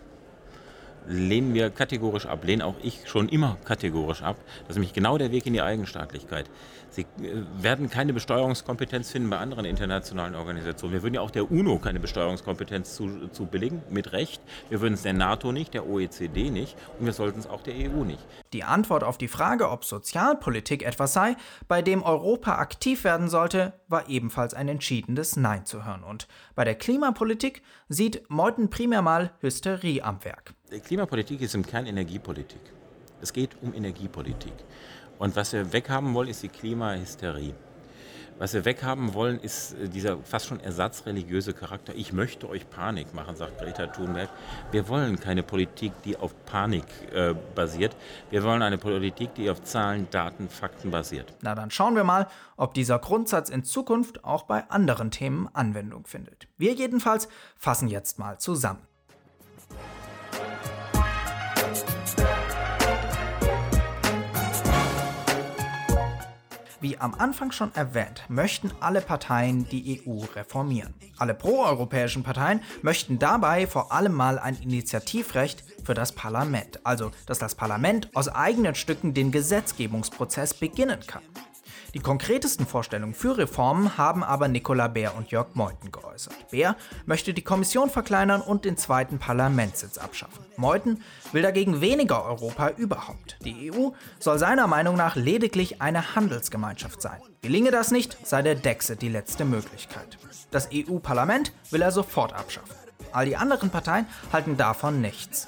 lehnen wir kategorisch ab, lehnen auch ich schon immer kategorisch ab. Das ist nämlich genau der Weg in die Eigenstaatlichkeit. Sie äh, werden keine Besteuerungskompetenz finden bei anderen internationalen Organisationen. Wir würden ja auch der UNO keine Besteuerungskompetenz zu, zu billigen, mit Recht. Wir würden es der NATO nicht, der OECD nicht und wir sollten es auch der EU nicht.
Die Antwort auf die Frage, ob Sozialpolitik etwas sei, bei dem Europa aktiv werden sollte, war ebenfalls ein entschiedenes Nein zu hören. Und bei der Klimapolitik sieht Meuthen primär mal Hysterie am Werk.
Klimapolitik ist im Kern Energiepolitik. Es geht um Energiepolitik. Und was wir weghaben wollen, ist die Klimahysterie. Was wir weghaben wollen, ist äh, dieser fast schon ersatzreligiöse Charakter. Ich möchte euch Panik machen, sagt Greta Thunberg. Wir wollen keine Politik, die auf Panik äh, basiert. Wir wollen eine Politik, die auf Zahlen, Daten, Fakten basiert.
Na dann schauen wir mal, ob dieser Grundsatz in Zukunft auch bei anderen Themen Anwendung findet. Wir jedenfalls fassen jetzt mal zusammen. Wie am Anfang schon erwähnt, möchten alle Parteien die EU reformieren. Alle proeuropäischen Parteien möchten dabei vor allem mal ein Initiativrecht für das Parlament, also dass das Parlament aus eigenen Stücken den Gesetzgebungsprozess beginnen kann. Die konkretesten Vorstellungen für Reformen haben aber Nicola Bär und Jörg Meuthen geäußert. Bär möchte die Kommission verkleinern und den zweiten Parlamentssitz abschaffen. Meuthen will dagegen weniger Europa überhaupt. Die EU soll seiner Meinung nach lediglich eine Handelsgemeinschaft sein. Gelinge das nicht, sei der Dexit die letzte Möglichkeit. Das EU-Parlament will er sofort abschaffen. All die anderen Parteien halten davon nichts.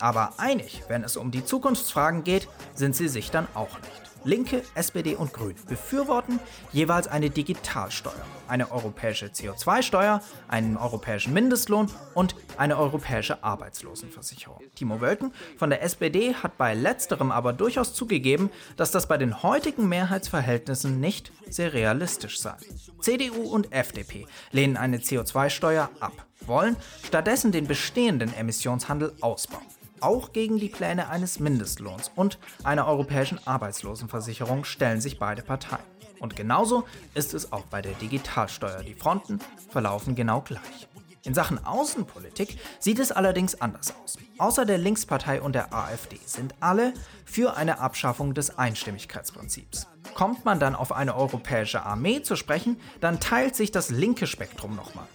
Aber einig, wenn es um die Zukunftsfragen geht, sind sie sich dann auch nicht. Linke, SPD und Grüne befürworten jeweils eine Digitalsteuer, eine europäische CO2-Steuer, einen europäischen Mindestlohn und eine europäische Arbeitslosenversicherung. Timo Wölken von der SPD hat bei letzterem aber durchaus zugegeben, dass das bei den heutigen Mehrheitsverhältnissen nicht sehr realistisch sei. CDU und FDP lehnen eine CO2-Steuer ab, wollen stattdessen den bestehenden Emissionshandel ausbauen auch gegen die Pläne eines Mindestlohns und einer europäischen Arbeitslosenversicherung stellen sich beide Parteien. Und genauso ist es auch bei der Digitalsteuer. Die Fronten verlaufen genau gleich. In Sachen Außenpolitik sieht es allerdings anders aus. Außer der Linkspartei und der AfD sind alle für eine Abschaffung des Einstimmigkeitsprinzips. Kommt man dann auf eine europäische Armee zu sprechen, dann teilt sich das linke Spektrum nochmal.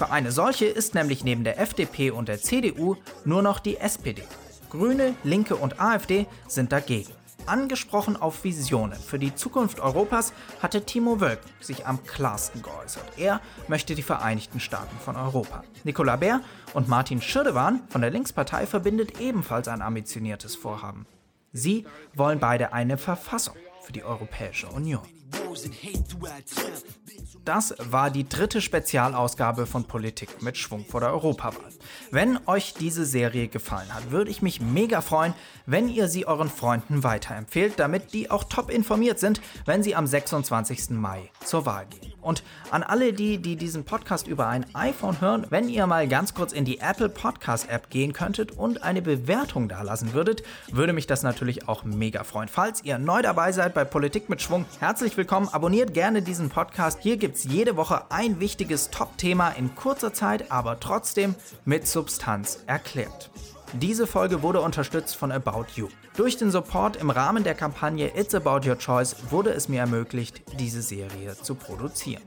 Für eine solche ist nämlich neben der FDP und der CDU nur noch die SPD. Grüne, Linke und AfD sind dagegen. Angesprochen auf Visionen für die Zukunft Europas hatte Timo Wölken sich am klarsten geäußert. Er möchte die Vereinigten Staaten von Europa. Nicola Bär und Martin Schirdewan von der Linkspartei verbindet ebenfalls ein ambitioniertes Vorhaben. Sie wollen beide eine Verfassung für die Europäische Union. Das war die dritte Spezialausgabe von Politik mit Schwung vor der Europawahl. Wenn euch diese Serie gefallen hat, würde ich mich mega freuen, wenn ihr sie euren Freunden weiterempfehlt, damit die auch top informiert sind, wenn sie am 26. Mai zur Wahl gehen. Und an alle die, die diesen Podcast über ein iPhone hören, wenn ihr mal ganz kurz in die Apple Podcast App gehen könntet und eine Bewertung da lassen würdet, würde mich das natürlich auch mega freuen. Falls ihr neu dabei seid bei Politik mit Schwung, herzlich willkommen. Abonniert gerne diesen Podcast. Hier gibt es jede Woche ein wichtiges Top-Thema in kurzer Zeit, aber trotzdem mit Substanz erklärt. Diese Folge wurde unterstützt von About You. Durch den Support im Rahmen der Kampagne It's About Your Choice wurde es mir ermöglicht, diese Serie zu produzieren.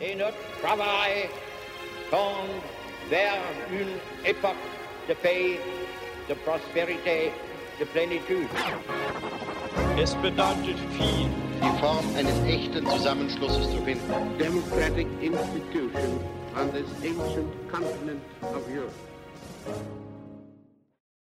Et notre travail tend vers une époque de paix, de prospérité, de plénitude.
Es bedeutet viel, die Form eines echten Zusammenschlusses zu finden. Democratic institution on this ancient continent of Europe.